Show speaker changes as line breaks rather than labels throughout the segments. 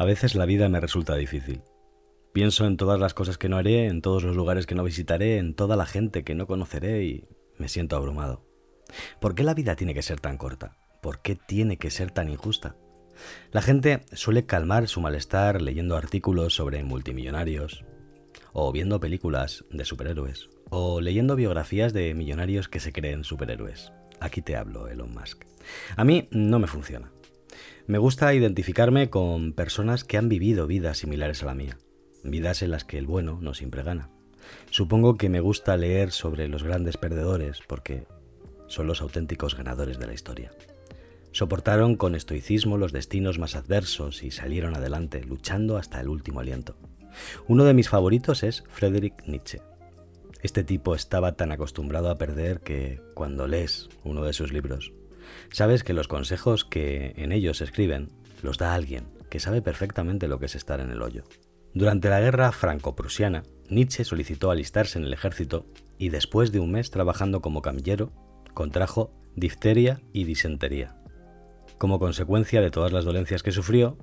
A veces la vida me resulta difícil. Pienso en todas las cosas que no haré, en todos los lugares que no visitaré, en toda la gente que no conoceré y me siento abrumado. ¿Por qué la vida tiene que ser tan corta? ¿Por qué tiene que ser tan injusta? La gente suele calmar su malestar leyendo artículos sobre multimillonarios, o viendo películas de superhéroes, o leyendo biografías de millonarios que se creen superhéroes. Aquí te hablo, Elon Musk. A mí no me funciona. Me gusta identificarme con personas que han vivido vidas similares a la mía, vidas en las que el bueno no siempre gana. Supongo que me gusta leer sobre los grandes perdedores porque son los auténticos ganadores de la historia. Soportaron con estoicismo los destinos más adversos y salieron adelante, luchando hasta el último aliento. Uno de mis favoritos es Friedrich Nietzsche. Este tipo estaba tan acostumbrado a perder que, cuando lees uno de sus libros, sabes que los consejos que en ellos escriben los da alguien que sabe perfectamente lo que es estar en el hoyo. Durante la guerra franco-prusiana, Nietzsche solicitó alistarse en el ejército y después de un mes trabajando como camillero, contrajo difteria y disentería. Como consecuencia de todas las dolencias que sufrió,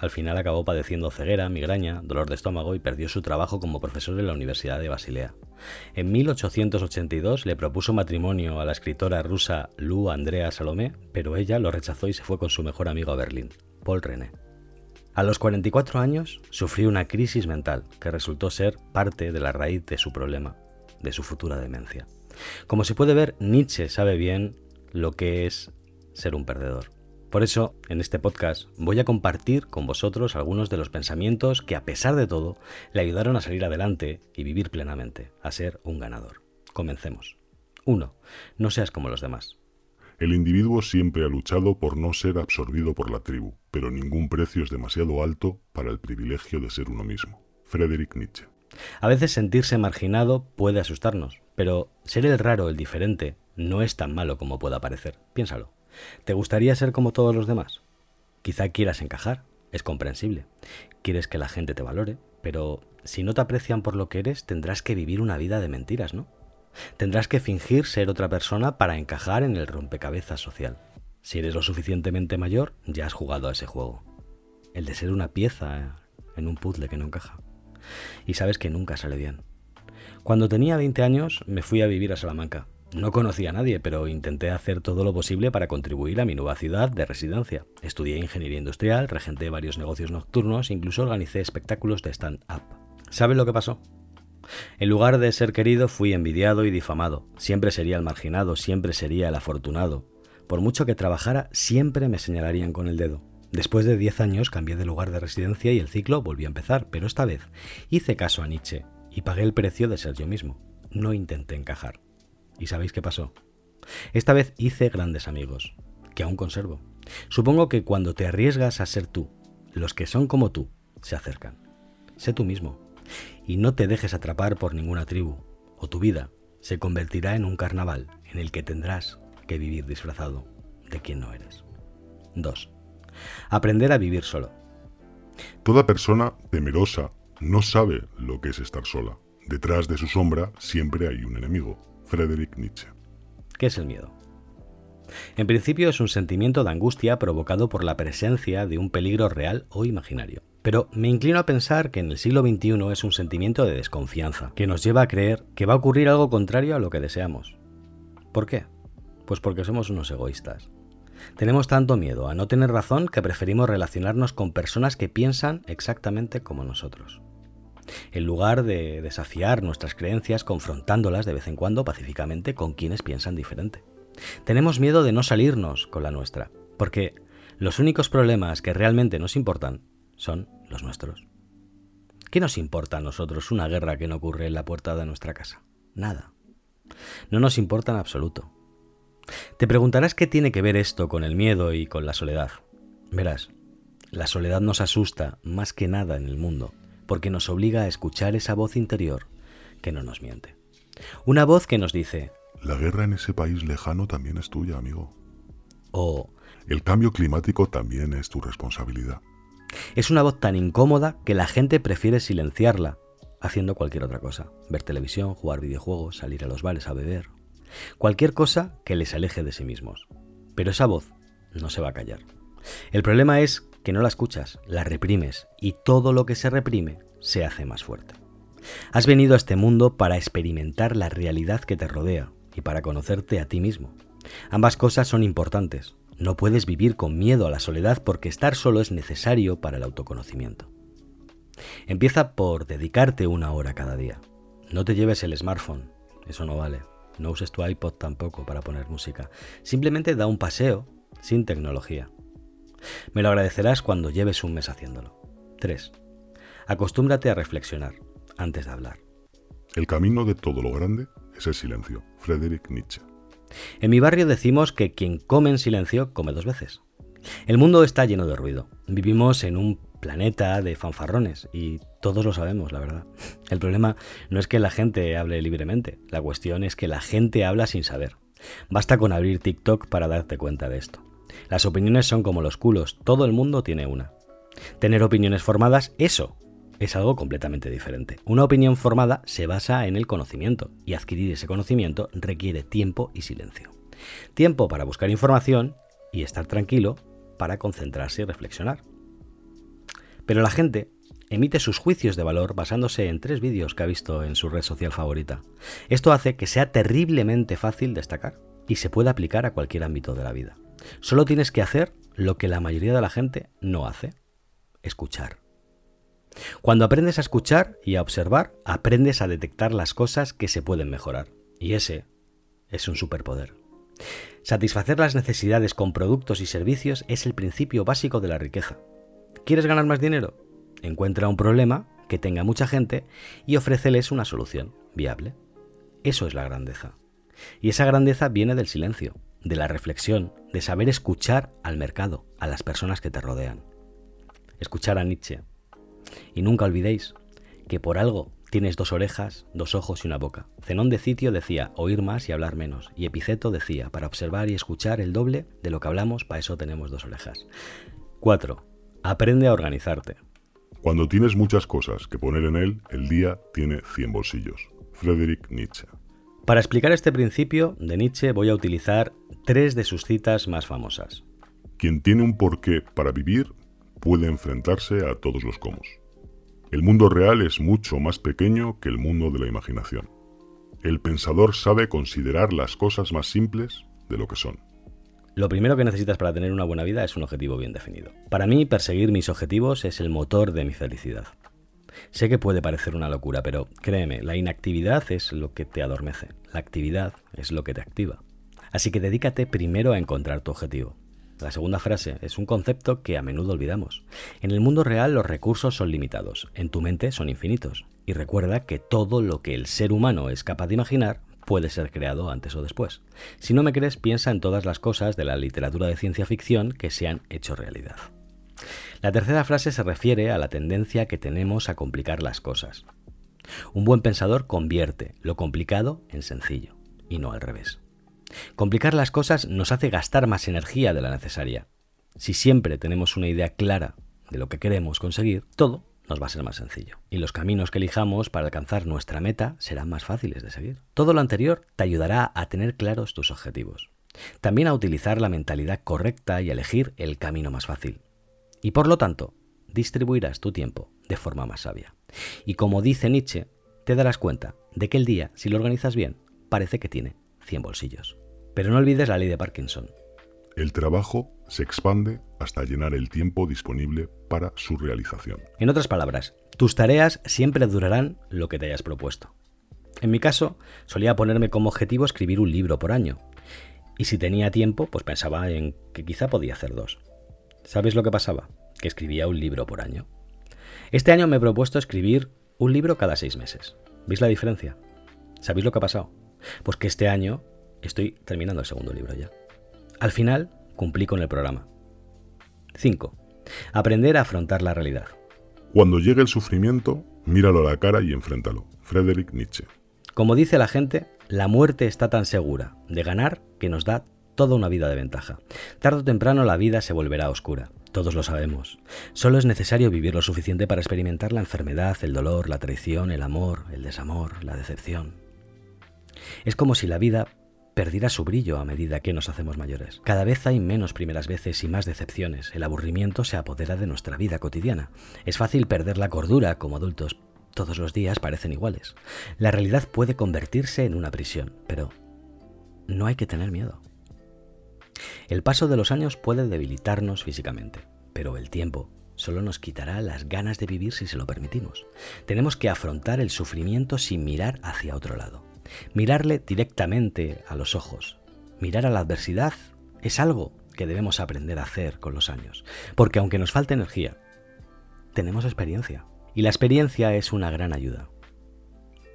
al final acabó padeciendo ceguera, migraña, dolor de estómago y perdió su trabajo como profesor en la Universidad de Basilea. En 1882 le propuso matrimonio a la escritora rusa Lou Andrea Salomé, pero ella lo rechazó y se fue con su mejor amigo a Berlín, Paul René. A los 44 años sufrió una crisis mental que resultó ser parte de la raíz de su problema, de su futura demencia. Como se puede ver, Nietzsche sabe bien lo que es ser un perdedor. Por eso, en este podcast voy a compartir con vosotros algunos de los pensamientos que, a pesar de todo, le ayudaron a salir adelante y vivir plenamente, a ser un ganador. Comencemos. 1. No seas como los demás.
El individuo siempre ha luchado por no ser absorbido por la tribu, pero ningún precio es demasiado alto para el privilegio de ser uno mismo. Friedrich Nietzsche.
A veces sentirse marginado puede asustarnos, pero ser el raro, el diferente, no es tan malo como pueda parecer. Piénsalo. ¿Te gustaría ser como todos los demás? Quizá quieras encajar, es comprensible. Quieres que la gente te valore, pero si no te aprecian por lo que eres, tendrás que vivir una vida de mentiras, ¿no? Tendrás que fingir ser otra persona para encajar en el rompecabezas social. Si eres lo suficientemente mayor, ya has jugado a ese juego. El de ser una pieza en un puzzle que no encaja. Y sabes que nunca sale bien. Cuando tenía 20 años me fui a vivir a Salamanca no conocía a nadie, pero intenté hacer todo lo posible para contribuir a mi nueva ciudad de residencia. Estudié ingeniería industrial, regenté varios negocios nocturnos, incluso organicé espectáculos de stand-up. ¿Saben lo que pasó? En lugar de ser querido, fui envidiado y difamado. Siempre sería el marginado, siempre sería el afortunado. Por mucho que trabajara, siempre me señalarían con el dedo. Después de 10 años cambié de lugar de residencia y el ciclo volvió a empezar, pero esta vez hice caso a Nietzsche y pagué el precio de ser yo mismo. No intenté encajar. ¿Y sabéis qué pasó? Esta vez hice grandes amigos, que aún conservo. Supongo que cuando te arriesgas a ser tú, los que son como tú se acercan. Sé tú mismo y no te dejes atrapar por ninguna tribu, o tu vida se convertirá en un carnaval en el que tendrás que vivir disfrazado de quien no eres. 2. Aprender a vivir solo.
Toda persona temerosa no sabe lo que es estar sola. Detrás de su sombra siempre hay un enemigo. Friedrich Nietzsche.
¿Qué es el miedo? En principio es un sentimiento de angustia provocado por la presencia de un peligro real o imaginario. Pero me inclino a pensar que en el siglo XXI es un sentimiento de desconfianza, que nos lleva a creer que va a ocurrir algo contrario a lo que deseamos. ¿Por qué? Pues porque somos unos egoístas. Tenemos tanto miedo a no tener razón que preferimos relacionarnos con personas que piensan exactamente como nosotros en lugar de desafiar nuestras creencias confrontándolas de vez en cuando pacíficamente con quienes piensan diferente. Tenemos miedo de no salirnos con la nuestra, porque los únicos problemas que realmente nos importan son los nuestros. ¿Qué nos importa a nosotros una guerra que no ocurre en la puerta de nuestra casa? Nada. No nos importa en absoluto. Te preguntarás qué tiene que ver esto con el miedo y con la soledad. Verás, la soledad nos asusta más que nada en el mundo, porque nos obliga a escuchar esa voz interior que no nos miente. Una voz que nos dice,
La guerra en ese país lejano también es tuya, amigo.
O,
El cambio climático también es tu responsabilidad.
Es una voz tan incómoda que la gente prefiere silenciarla haciendo cualquier otra cosa. Ver televisión, jugar videojuegos, salir a los bares a beber. Cualquier cosa que les aleje de sí mismos. Pero esa voz no se va a callar. El problema es que no la escuchas, la reprimes y todo lo que se reprime se hace más fuerte. Has venido a este mundo para experimentar la realidad que te rodea y para conocerte a ti mismo. Ambas cosas son importantes. No puedes vivir con miedo a la soledad porque estar solo es necesario para el autoconocimiento. Empieza por dedicarte una hora cada día. No te lleves el smartphone, eso no vale. No uses tu iPod tampoco para poner música. Simplemente da un paseo sin tecnología. Me lo agradecerás cuando lleves un mes haciéndolo. 3. Acostúmbrate a reflexionar antes de hablar.
El camino de todo lo grande es el silencio. Friedrich Nietzsche.
En mi barrio decimos que quien come en silencio come dos veces. El mundo está lleno de ruido. Vivimos en un planeta de fanfarrones y todos lo sabemos, la verdad. El problema no es que la gente hable libremente, la cuestión es que la gente habla sin saber. Basta con abrir TikTok para darte cuenta de esto. Las opiniones son como los culos, todo el mundo tiene una. Tener opiniones formadas, eso es algo completamente diferente. Una opinión formada se basa en el conocimiento y adquirir ese conocimiento requiere tiempo y silencio. Tiempo para buscar información y estar tranquilo para concentrarse y reflexionar. Pero la gente emite sus juicios de valor basándose en tres vídeos que ha visto en su red social favorita. Esto hace que sea terriblemente fácil destacar y se pueda aplicar a cualquier ámbito de la vida. Solo tienes que hacer lo que la mayoría de la gente no hace, escuchar. Cuando aprendes a escuchar y a observar, aprendes a detectar las cosas que se pueden mejorar. Y ese es un superpoder. Satisfacer las necesidades con productos y servicios es el principio básico de la riqueza. ¿Quieres ganar más dinero? Encuentra un problema que tenga mucha gente y ofréceles una solución viable. Eso es la grandeza. Y esa grandeza viene del silencio, de la reflexión, de saber escuchar al mercado, a las personas que te rodean. Escuchar a Nietzsche, y nunca olvidéis que por algo tienes dos orejas, dos ojos y una boca. Zenón de Sitio decía oír más y hablar menos. Y Epiceto decía para observar y escuchar el doble de lo que hablamos, para eso tenemos dos orejas. 4. Aprende a organizarte.
Cuando tienes muchas cosas que poner en él, el día tiene 100 bolsillos. Friedrich Nietzsche.
Para explicar este principio de Nietzsche voy a utilizar tres de sus citas más famosas.
Quien tiene un porqué para vivir puede enfrentarse a todos los comos. El mundo real es mucho más pequeño que el mundo de la imaginación. El pensador sabe considerar las cosas más simples de lo que son.
Lo primero que necesitas para tener una buena vida es un objetivo bien definido. Para mí, perseguir mis objetivos es el motor de mi felicidad. Sé que puede parecer una locura, pero créeme, la inactividad es lo que te adormece, la actividad es lo que te activa. Así que dedícate primero a encontrar tu objetivo. La segunda frase es un concepto que a menudo olvidamos. En el mundo real los recursos son limitados, en tu mente son infinitos. Y recuerda que todo lo que el ser humano es capaz de imaginar puede ser creado antes o después. Si no me crees, piensa en todas las cosas de la literatura de ciencia ficción que se han hecho realidad. La tercera frase se refiere a la tendencia que tenemos a complicar las cosas. Un buen pensador convierte lo complicado en sencillo, y no al revés. Complicar las cosas nos hace gastar más energía de la necesaria. Si siempre tenemos una idea clara de lo que queremos conseguir, todo nos va a ser más sencillo. Y los caminos que elijamos para alcanzar nuestra meta serán más fáciles de seguir. Todo lo anterior te ayudará a tener claros tus objetivos. También a utilizar la mentalidad correcta y a elegir el camino más fácil. Y por lo tanto, distribuirás tu tiempo de forma más sabia. Y como dice Nietzsche, te darás cuenta de que el día, si lo organizas bien, parece que tiene 100 bolsillos. Pero no olvides la ley de Parkinson.
El trabajo se expande hasta llenar el tiempo disponible para su realización.
En otras palabras, tus tareas siempre durarán lo que te hayas propuesto. En mi caso, solía ponerme como objetivo escribir un libro por año. Y si tenía tiempo, pues pensaba en que quizá podía hacer dos. ¿Sabes lo que pasaba? Que escribía un libro por año. Este año me he propuesto escribir un libro cada seis meses. ¿Veis la diferencia? ¿Sabéis lo que ha pasado? Pues que este año estoy terminando el segundo libro ya. Al final, cumplí con el programa. 5. Aprender a afrontar la realidad.
Cuando llegue el sufrimiento, míralo a la cara y enfréntalo. Friedrich Nietzsche.
Como dice la gente, la muerte está tan segura de ganar que nos da toda una vida de ventaja. Tardo o temprano la vida se volverá oscura. Todos lo sabemos. Solo es necesario vivir lo suficiente para experimentar la enfermedad, el dolor, la traición, el amor, el desamor, la decepción. Es como si la vida perdiera su brillo a medida que nos hacemos mayores. Cada vez hay menos primeras veces y más decepciones. El aburrimiento se apodera de nuestra vida cotidiana. Es fácil perder la cordura como adultos. Todos los días parecen iguales. La realidad puede convertirse en una prisión, pero no hay que tener miedo. El paso de los años puede debilitarnos físicamente, pero el tiempo solo nos quitará las ganas de vivir si se lo permitimos. Tenemos que afrontar el sufrimiento sin mirar hacia otro lado. Mirarle directamente a los ojos. Mirar a la adversidad es algo que debemos aprender a hacer con los años, porque aunque nos falte energía, tenemos experiencia. Y la experiencia es una gran ayuda.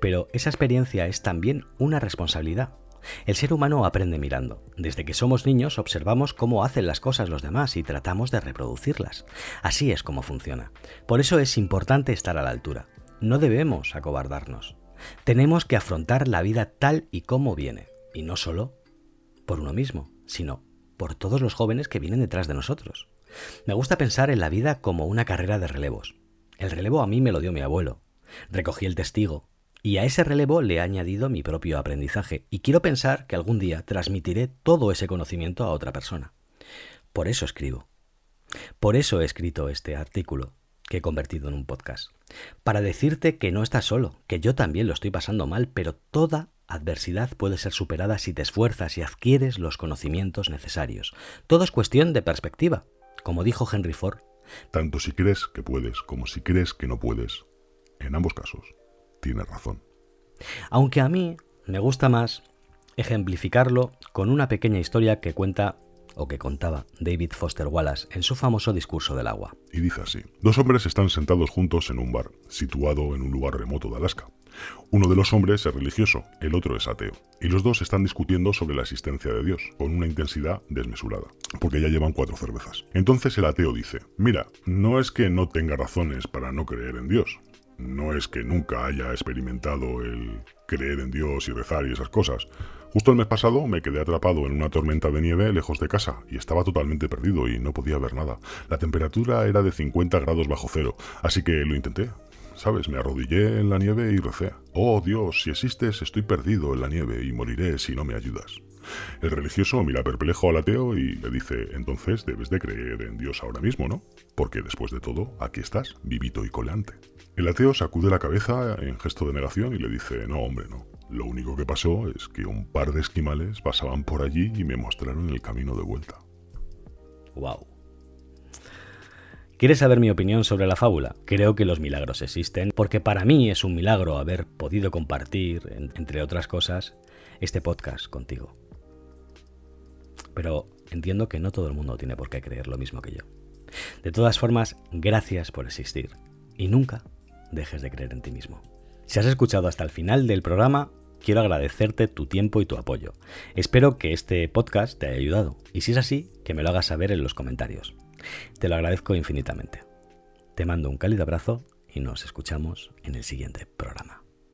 Pero esa experiencia es también una responsabilidad. El ser humano aprende mirando. Desde que somos niños observamos cómo hacen las cosas los demás y tratamos de reproducirlas. Así es como funciona. Por eso es importante estar a la altura. No debemos acobardarnos. Tenemos que afrontar la vida tal y como viene. Y no solo por uno mismo, sino por todos los jóvenes que vienen detrás de nosotros. Me gusta pensar en la vida como una carrera de relevos. El relevo a mí me lo dio mi abuelo. Recogí el testigo, y a ese relevo le he añadido mi propio aprendizaje, y quiero pensar que algún día transmitiré todo ese conocimiento a otra persona. Por eso escribo. Por eso he escrito este artículo, que he convertido en un podcast. Para decirte que no estás solo, que yo también lo estoy pasando mal, pero toda adversidad puede ser superada si te esfuerzas y adquieres los conocimientos necesarios. Todo es cuestión de perspectiva. Como dijo Henry Ford,
tanto si crees que puedes como si crees que no puedes. En ambos casos, tienes razón.
Aunque a mí me gusta más ejemplificarlo con una pequeña historia que cuenta o que contaba David Foster Wallace en su famoso discurso del agua.
Y dice así, dos hombres están sentados juntos en un bar, situado en un lugar remoto de Alaska. Uno de los hombres es religioso, el otro es ateo, y los dos están discutiendo sobre la existencia de Dios, con una intensidad desmesurada, porque ya llevan cuatro cervezas. Entonces el ateo dice, mira, no es que no tenga razones para no creer en Dios, no es que nunca haya experimentado el creer en Dios y rezar y esas cosas. Justo el mes pasado me quedé atrapado en una tormenta de nieve lejos de casa y estaba totalmente perdido y no podía ver nada. La temperatura era de 50 grados bajo cero, así que lo intenté. ¿Sabes? Me arrodillé en la nieve y recé. Oh Dios, si existes, estoy perdido en la nieve y moriré si no me ayudas. El religioso mira perplejo al ateo y le dice, entonces debes de creer en Dios ahora mismo, ¿no? Porque después de todo, aquí estás, vivito y coleante. El ateo sacude la cabeza en gesto de negación y le dice, no, hombre, no. Lo único que pasó es que un par de esquimales pasaban por allí y me mostraron el camino de vuelta.
Wow. ¿Quieres saber mi opinión sobre la fábula? Creo que los milagros existen, porque para mí es un milagro haber podido compartir, entre otras cosas, este podcast contigo pero entiendo que no todo el mundo tiene por qué creer lo mismo que yo. De todas formas, gracias por existir y nunca dejes de creer en ti mismo. Si has escuchado hasta el final del programa, quiero agradecerte tu tiempo y tu apoyo. Espero que este podcast te haya ayudado y si es así, que me lo hagas saber en los comentarios. Te lo agradezco infinitamente. Te mando un cálido abrazo y nos escuchamos en el siguiente programa.